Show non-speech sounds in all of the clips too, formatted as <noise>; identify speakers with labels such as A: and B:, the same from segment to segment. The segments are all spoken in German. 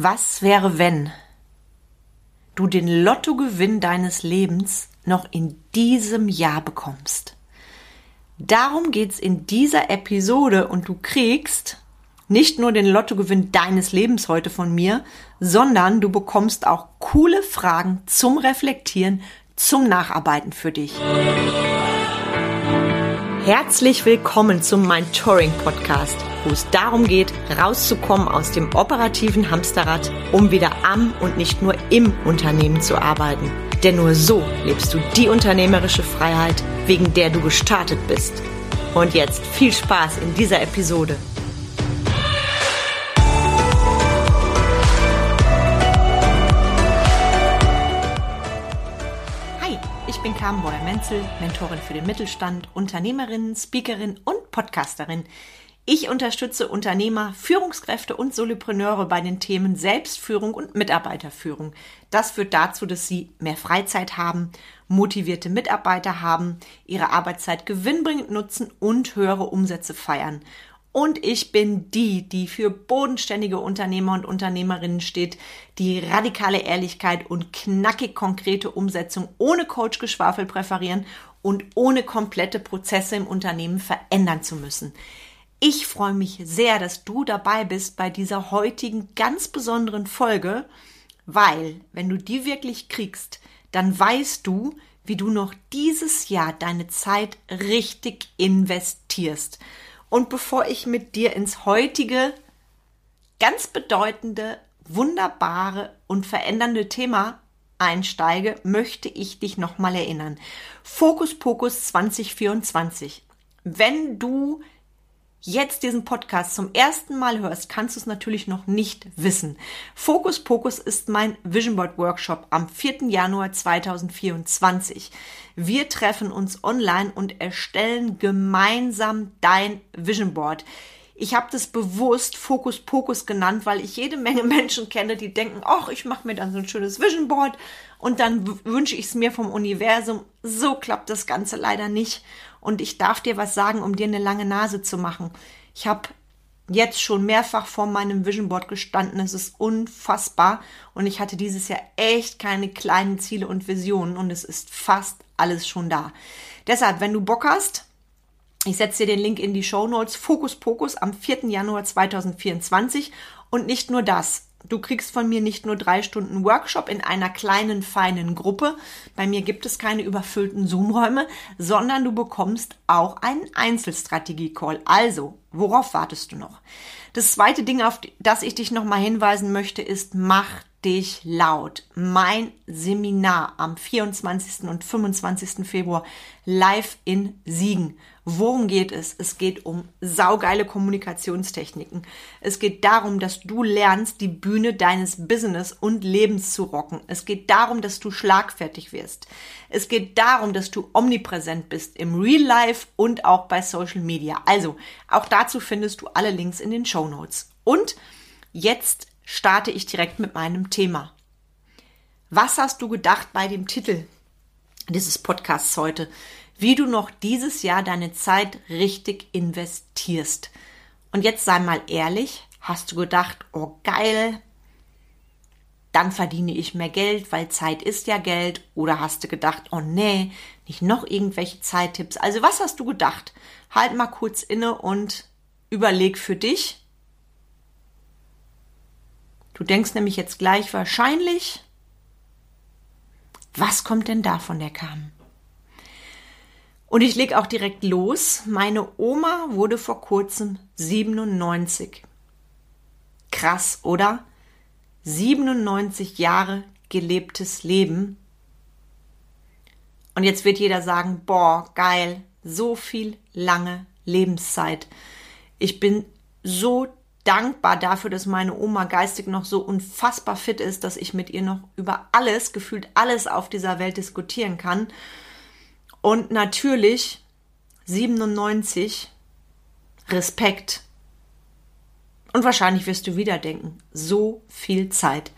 A: Was wäre, wenn du den Lottogewinn deines Lebens noch in diesem Jahr bekommst? Darum geht's in dieser Episode und du kriegst nicht nur den Lottogewinn deines Lebens heute von mir, sondern du bekommst auch coole Fragen zum Reflektieren, zum Nacharbeiten für dich. Herzlich willkommen zum Mentoring Podcast, wo es darum geht, rauszukommen aus dem operativen Hamsterrad, um wieder am und nicht nur im Unternehmen zu arbeiten. Denn nur so lebst du die unternehmerische Freiheit, wegen der du gestartet bist. Und jetzt viel Spaß in dieser Episode. bin Carmen Beuer-Menzel, Mentorin für den Mittelstand, Unternehmerin, Speakerin und Podcasterin. Ich unterstütze Unternehmer, Führungskräfte und Solopreneure bei den Themen Selbstführung und Mitarbeiterführung. Das führt dazu, dass sie mehr Freizeit haben, motivierte Mitarbeiter haben, ihre Arbeitszeit gewinnbringend nutzen und höhere Umsätze feiern. Und ich bin die, die für bodenständige Unternehmer und Unternehmerinnen steht, die radikale Ehrlichkeit und knackig konkrete Umsetzung ohne Coachgeschwafel präferieren und ohne komplette Prozesse im Unternehmen verändern zu müssen. Ich freue mich sehr, dass du dabei bist bei dieser heutigen ganz besonderen Folge, weil wenn du die wirklich kriegst, dann weißt du, wie du noch dieses Jahr deine Zeit richtig investierst. Und bevor ich mit dir ins heutige, ganz bedeutende, wunderbare und verändernde Thema einsteige, möchte ich dich nochmal erinnern. Fokus Pokus 2024. Wenn du jetzt diesen Podcast zum ersten Mal hörst, kannst du es natürlich noch nicht wissen. Fokus Pokus ist mein Vision Board Workshop am 4. Januar 2024. Wir treffen uns online und erstellen gemeinsam dein Vision Board. Ich habe das bewusst Fokus Pokus genannt, weil ich jede Menge <laughs> Menschen kenne, die denken, ach, ich mache mir dann so ein schönes Vision Board und dann wünsche ich es mir vom Universum. So klappt das Ganze leider nicht. Und ich darf dir was sagen, um dir eine lange Nase zu machen. Ich habe jetzt schon mehrfach vor meinem Vision Board gestanden. Es ist unfassbar. Und ich hatte dieses Jahr echt keine kleinen Ziele und Visionen. Und es ist fast alles schon da. Deshalb, wenn du Bock hast, ich setze dir den Link in die Show Notes. Fokus Pokus am 4. Januar 2024. Und nicht nur das. Du kriegst von mir nicht nur drei Stunden Workshop in einer kleinen, feinen Gruppe. Bei mir gibt es keine überfüllten Zoom-Räume, sondern du bekommst auch einen Einzelstrategie-Call. Also, worauf wartest du noch? Das zweite Ding, auf das ich dich nochmal hinweisen möchte, ist, mach dich laut. Mein Seminar am 24. und 25. Februar live in Siegen. Worum geht es? Es geht um saugeile Kommunikationstechniken. Es geht darum, dass du lernst, die Bühne deines Business und Lebens zu rocken. Es geht darum, dass du schlagfertig wirst. Es geht darum, dass du omnipräsent bist im Real Life und auch bei Social Media. Also, auch dazu findest du alle Links in den Show Notes. Und jetzt starte ich direkt mit meinem Thema. Was hast du gedacht bei dem Titel dieses Podcasts heute? Wie du noch dieses Jahr deine Zeit richtig investierst. Und jetzt sei mal ehrlich, hast du gedacht, oh geil, dann verdiene ich mehr Geld, weil Zeit ist ja Geld. Oder hast du gedacht, oh nee, nicht noch irgendwelche Zeittipps. Also was hast du gedacht? Halt mal kurz inne und überleg für dich, Du denkst nämlich jetzt gleich wahrscheinlich, was kommt denn da von der kam? Und ich leg auch direkt los. Meine Oma wurde vor kurzem 97. Krass, oder? 97 Jahre gelebtes Leben. Und jetzt wird jeder sagen, boah, geil, so viel lange Lebenszeit. Ich bin so dankbar dafür, dass meine Oma geistig noch so unfassbar fit ist, dass ich mit ihr noch über alles, gefühlt alles auf dieser Welt diskutieren kann. Und natürlich 97 Respekt. Und wahrscheinlich wirst du wieder denken, so viel Zeit.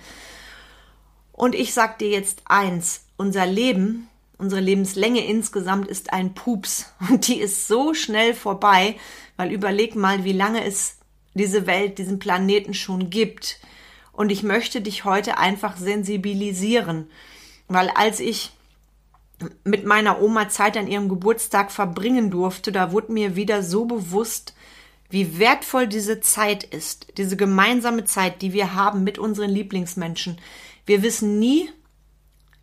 A: Und ich sag dir jetzt eins, unser Leben, unsere Lebenslänge insgesamt ist ein Pups und die ist so schnell vorbei, weil überleg mal, wie lange es diese Welt, diesen Planeten schon gibt. Und ich möchte dich heute einfach sensibilisieren, weil als ich mit meiner Oma Zeit an ihrem Geburtstag verbringen durfte, da wurde mir wieder so bewusst, wie wertvoll diese Zeit ist, diese gemeinsame Zeit, die wir haben mit unseren Lieblingsmenschen. Wir wissen nie,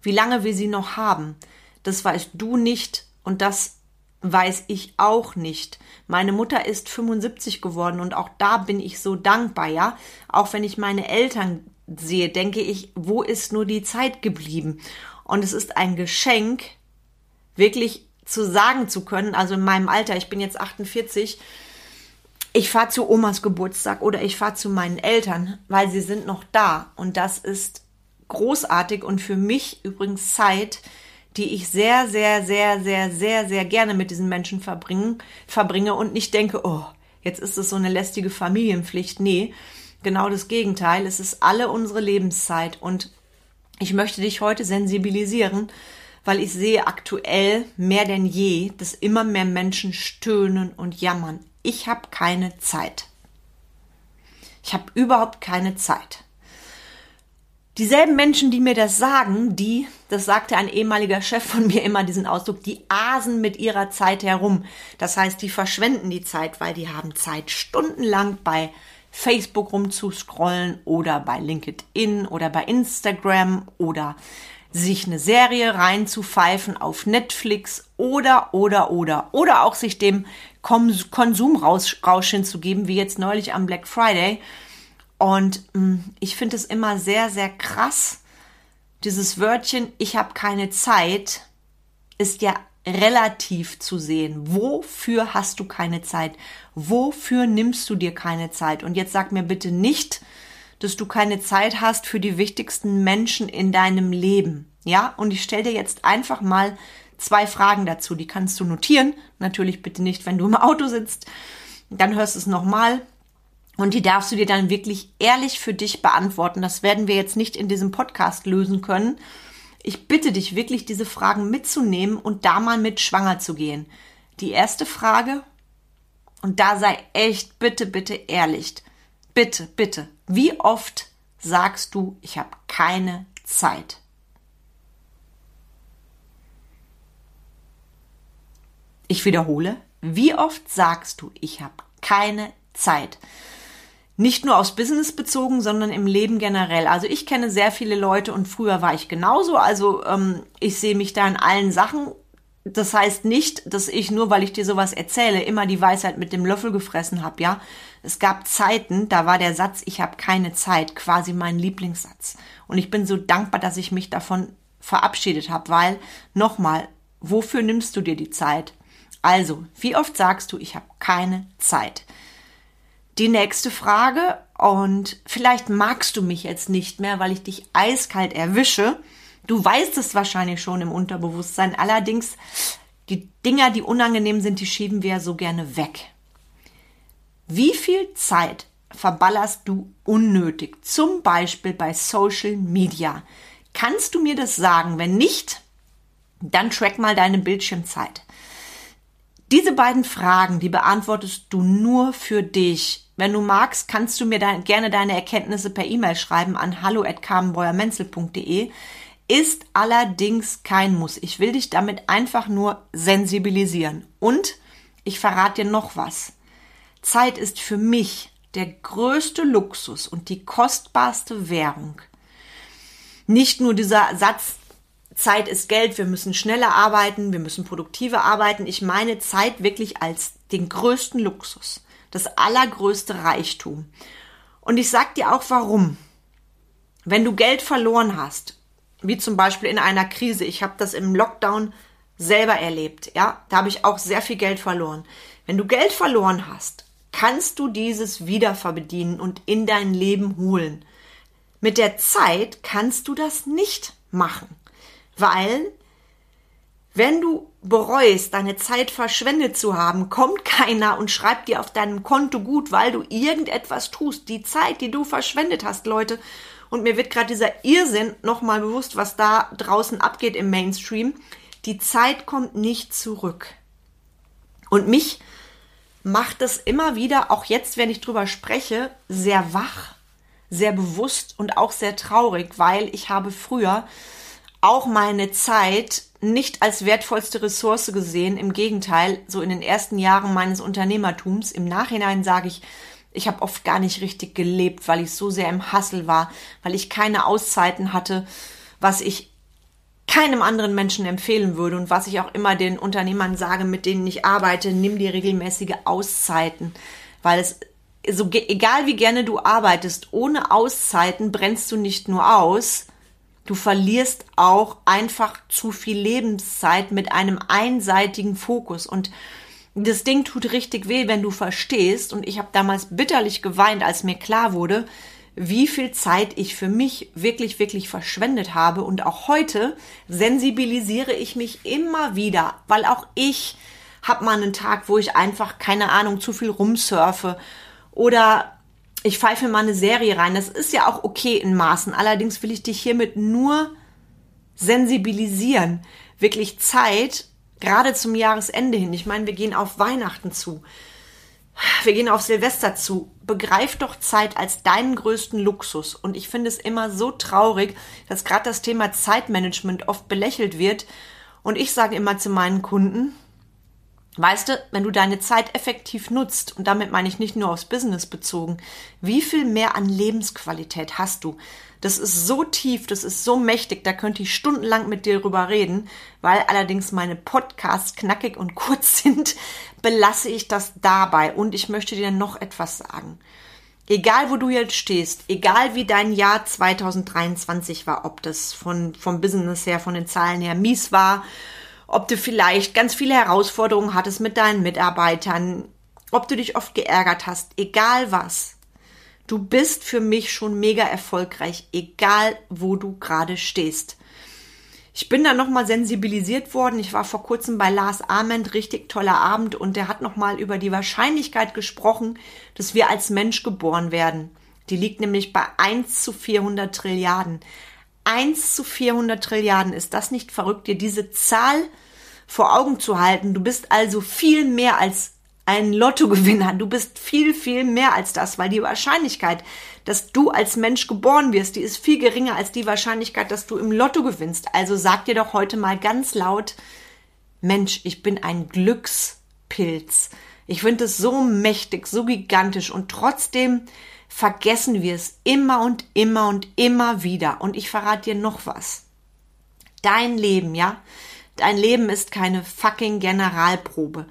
A: wie lange wir sie noch haben. Das weißt du nicht und das weiß ich auch nicht. Meine Mutter ist 75 geworden und auch da bin ich so dankbar, ja. Auch wenn ich meine Eltern sehe, denke ich, wo ist nur die Zeit geblieben? Und es ist ein Geschenk, wirklich zu sagen zu können, also in meinem Alter, ich bin jetzt 48, ich fahre zu Omas Geburtstag oder ich fahre zu meinen Eltern, weil sie sind noch da. Und das ist großartig und für mich übrigens Zeit, die ich sehr, sehr, sehr, sehr, sehr, sehr gerne mit diesen Menschen verbringen, verbringe und nicht denke, oh, jetzt ist es so eine lästige Familienpflicht. Nee, genau das Gegenteil. Es ist alle unsere Lebenszeit und ich möchte dich heute sensibilisieren, weil ich sehe aktuell mehr denn je, dass immer mehr Menschen stöhnen und jammern. Ich habe keine Zeit. Ich habe überhaupt keine Zeit. Dieselben Menschen, die mir das sagen, die, das sagte ein ehemaliger Chef von mir immer diesen Ausdruck, die asen mit ihrer Zeit herum. Das heißt, die verschwenden die Zeit, weil die haben Zeit, stundenlang bei Facebook rumzuscrollen oder bei LinkedIn oder bei Instagram oder sich eine Serie reinzupfeifen auf Netflix oder, oder, oder, oder auch sich dem Konsumrausch hinzugeben, wie jetzt neulich am Black Friday und mh, mm, ich finde es immer sehr, sehr krass. Dieses Wörtchen, ich habe keine Zeit, ist ja relativ zu sehen. Wofür hast du keine Zeit? Wofür nimmst du dir keine Zeit? Und jetzt sag mir bitte nicht, dass du keine Zeit hast für die wichtigsten Menschen in deinem Leben. Ja, und ich stelle dir jetzt einfach mal zwei Fragen dazu. Die kannst du notieren. Natürlich bitte nicht, wenn du im Auto sitzt. Dann hörst du es nochmal und die darfst du dir dann wirklich ehrlich für dich beantworten. Das werden wir jetzt nicht in diesem Podcast lösen können. Ich bitte dich wirklich, diese Fragen mitzunehmen und da mal mit schwanger zu gehen. Die erste Frage, und da sei echt bitte, bitte ehrlich. Bitte, bitte. Wie oft sagst du, ich habe keine Zeit? Ich wiederhole, wie oft sagst du, ich habe keine Zeit? Nicht nur aufs Business bezogen, sondern im Leben generell. Also ich kenne sehr viele Leute und früher war ich genauso. Also ähm, ich sehe mich da in allen Sachen. Das heißt nicht, dass ich nur, weil ich dir sowas erzähle, immer die Weisheit mit dem Löffel gefressen habe. Ja, es gab Zeiten, da war der Satz "Ich habe keine Zeit" quasi mein Lieblingssatz. Und ich bin so dankbar, dass ich mich davon verabschiedet habe, weil nochmal, wofür nimmst du dir die Zeit? Also, wie oft sagst du, ich habe keine Zeit? Die nächste Frage und vielleicht magst du mich jetzt nicht mehr, weil ich dich eiskalt erwische. Du weißt es wahrscheinlich schon im Unterbewusstsein. Allerdings, die Dinger, die unangenehm sind, die schieben wir so gerne weg. Wie viel Zeit verballerst du unnötig? Zum Beispiel bei Social Media. Kannst du mir das sagen? Wenn nicht, dann track mal deine Bildschirmzeit. Diese beiden Fragen, die beantwortest du nur für dich. Wenn du magst, kannst du mir da gerne deine Erkenntnisse per E-Mail schreiben an hallo@carmenbreuermenzel.de. Ist allerdings kein Muss. Ich will dich damit einfach nur sensibilisieren. Und ich verrate dir noch was. Zeit ist für mich der größte Luxus und die kostbarste Währung. Nicht nur dieser Satz, Zeit ist Geld, wir müssen schneller arbeiten, wir müssen produktiver arbeiten. Ich meine Zeit wirklich als den größten Luxus das allergrößte Reichtum. Und ich sag dir auch warum. Wenn du Geld verloren hast, wie zum Beispiel in einer Krise, ich habe das im Lockdown selber erlebt, ja, da habe ich auch sehr viel Geld verloren. Wenn du Geld verloren hast, kannst du dieses wieder verbedienen und in dein Leben holen. Mit der Zeit kannst du das nicht machen, weil wenn du bereust, deine Zeit verschwendet zu haben, kommt keiner und schreibt dir auf deinem Konto gut, weil du irgendetwas tust. Die Zeit, die du verschwendet hast, Leute. Und mir wird gerade dieser Irrsinn nochmal bewusst, was da draußen abgeht im Mainstream. Die Zeit kommt nicht zurück. Und mich macht das immer wieder, auch jetzt, wenn ich drüber spreche, sehr wach, sehr bewusst und auch sehr traurig, weil ich habe früher auch meine Zeit nicht als wertvollste Ressource gesehen. Im Gegenteil, so in den ersten Jahren meines Unternehmertums. Im Nachhinein sage ich, ich habe oft gar nicht richtig gelebt, weil ich so sehr im Hassel war, weil ich keine Auszeiten hatte, was ich keinem anderen Menschen empfehlen würde und was ich auch immer den Unternehmern sage, mit denen ich arbeite, nimm dir regelmäßige Auszeiten, weil es so egal wie gerne du arbeitest, ohne Auszeiten brennst du nicht nur aus, du verlierst auch einfach zu viel Lebenszeit mit einem einseitigen Fokus und das Ding tut richtig weh, wenn du verstehst und ich habe damals bitterlich geweint, als mir klar wurde, wie viel Zeit ich für mich wirklich, wirklich verschwendet habe. Und auch heute sensibilisiere ich mich immer wieder, weil auch ich habe mal einen Tag, wo ich einfach, keine Ahnung, zu viel rumsurfe oder ich pfeife mal eine Serie rein. Das ist ja auch okay in Maßen. Allerdings will ich dich hiermit nur sensibilisieren. Wirklich Zeit, gerade zum Jahresende hin. Ich meine, wir gehen auf Weihnachten zu. Wir gehen auf Silvester zu. Begreif doch Zeit als deinen größten Luxus. Und ich finde es immer so traurig, dass gerade das Thema Zeitmanagement oft belächelt wird. Und ich sage immer zu meinen Kunden, Weißt du, wenn du deine Zeit effektiv nutzt, und damit meine ich nicht nur aufs Business bezogen, wie viel mehr an Lebensqualität hast du? Das ist so tief, das ist so mächtig, da könnte ich stundenlang mit dir drüber reden, weil allerdings meine Podcasts knackig und <laughs> kurz sind, belasse ich das dabei und ich möchte dir noch etwas sagen. Egal wo du jetzt stehst, egal wie dein Jahr 2023 war, ob das von, vom Business her, von den Zahlen her mies war ob du vielleicht ganz viele Herausforderungen hattest mit deinen Mitarbeitern, ob du dich oft geärgert hast, egal was. Du bist für mich schon mega erfolgreich, egal wo du gerade stehst. Ich bin da nochmal sensibilisiert worden. Ich war vor kurzem bei Lars Ament, richtig toller Abend, und der hat nochmal über die Wahrscheinlichkeit gesprochen, dass wir als Mensch geboren werden. Die liegt nämlich bei 1 zu 400 Trilliarden. 1 zu 400 Trilliarden. Ist das nicht verrückt, dir diese Zahl vor Augen zu halten? Du bist also viel mehr als ein Lottogewinner. Du bist viel, viel mehr als das, weil die Wahrscheinlichkeit, dass du als Mensch geboren wirst, die ist viel geringer als die Wahrscheinlichkeit, dass du im Lotto gewinnst. Also sag dir doch heute mal ganz laut, Mensch, ich bin ein Glückspilz. Ich finde es so mächtig, so gigantisch und trotzdem vergessen wir es immer und immer und immer wieder. Und ich verrate dir noch was. Dein Leben, ja? Dein Leben ist keine fucking Generalprobe.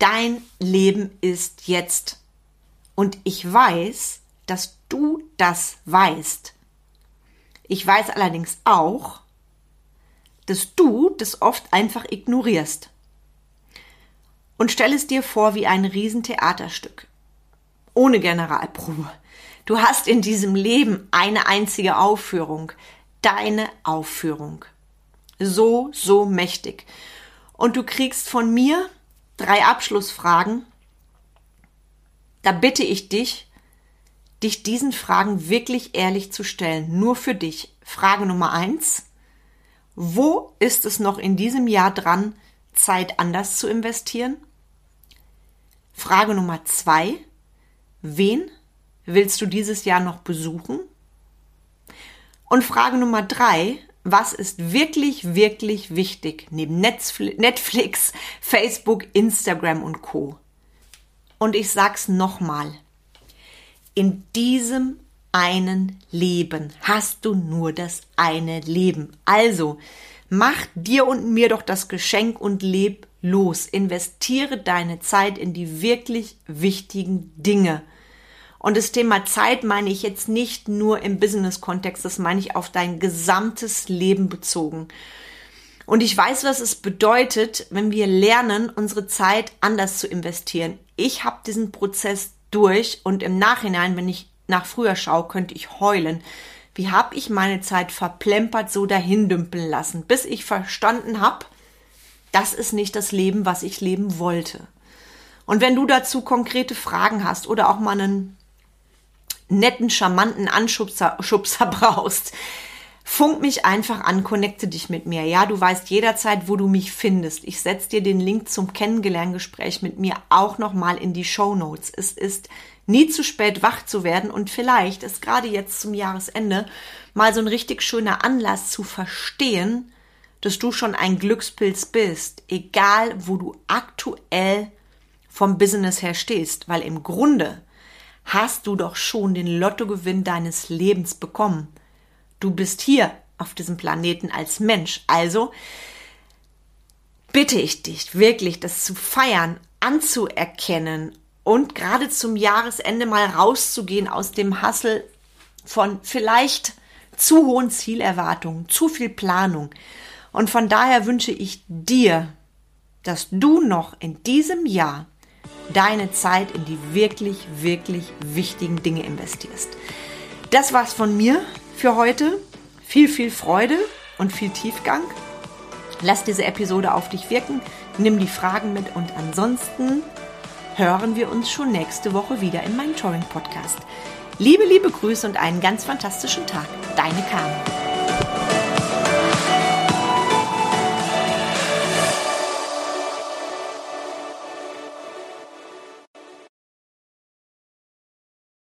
A: Dein Leben ist jetzt. Und ich weiß, dass du das weißt. Ich weiß allerdings auch, dass du das oft einfach ignorierst. Und stell es dir vor wie ein Riesentheaterstück. Ohne Generalprobe. Du hast in diesem Leben eine einzige Aufführung, deine Aufführung. So, so mächtig. Und du kriegst von mir drei Abschlussfragen. Da bitte ich dich, dich diesen Fragen wirklich ehrlich zu stellen. Nur für dich. Frage Nummer eins. Wo ist es noch in diesem Jahr dran, Zeit anders zu investieren? Frage Nummer zwei. Wen willst du dieses Jahr noch besuchen? Und Frage Nummer drei, was ist wirklich, wirklich wichtig neben Netflix, <laughs> Facebook, Instagram und Co. Und ich sag's nochmal. In diesem einen Leben hast du nur das eine Leben. Also, mach dir und mir doch das Geschenk und leb los. Investiere deine Zeit in die wirklich wichtigen Dinge. Und das Thema Zeit meine ich jetzt nicht nur im Business-Kontext, das meine ich auf dein gesamtes Leben bezogen. Und ich weiß, was es bedeutet, wenn wir lernen, unsere Zeit anders zu investieren. Ich habe diesen Prozess durch und im Nachhinein, wenn ich nach früher schaue, könnte ich heulen. Wie habe ich meine Zeit verplempert so dahindümpeln lassen, bis ich verstanden habe, das ist nicht das Leben, was ich leben wollte. Und wenn du dazu konkrete Fragen hast oder auch mal einen netten, charmanten Anschubser <laughs> Schubser brauchst, Funk mich einfach an, connecte dich mit mir. Ja, du weißt jederzeit, wo du mich findest. Ich setze dir den Link zum Kennengelerngespräch mit mir auch nochmal in die Show Notes. Es ist nie zu spät, wach zu werden und vielleicht ist gerade jetzt zum Jahresende mal so ein richtig schöner Anlass zu verstehen, dass du schon ein Glückspilz bist, egal wo du aktuell vom Business her stehst, weil im Grunde hast du doch schon den Lottogewinn deines Lebens bekommen. Du bist hier auf diesem Planeten als Mensch. Also bitte ich dich wirklich, das zu feiern, anzuerkennen und gerade zum Jahresende mal rauszugehen aus dem Hassel von vielleicht zu hohen Zielerwartungen, zu viel Planung. Und von daher wünsche ich dir, dass du noch in diesem Jahr deine Zeit in die wirklich, wirklich wichtigen Dinge investierst. Das war's von mir für heute. Viel, viel Freude und viel Tiefgang. Lass diese Episode auf dich wirken, nimm die Fragen mit und ansonsten hören wir uns schon nächste Woche wieder in meinem Touring Podcast. Liebe, liebe Grüße und einen ganz fantastischen Tag. Deine Carmen.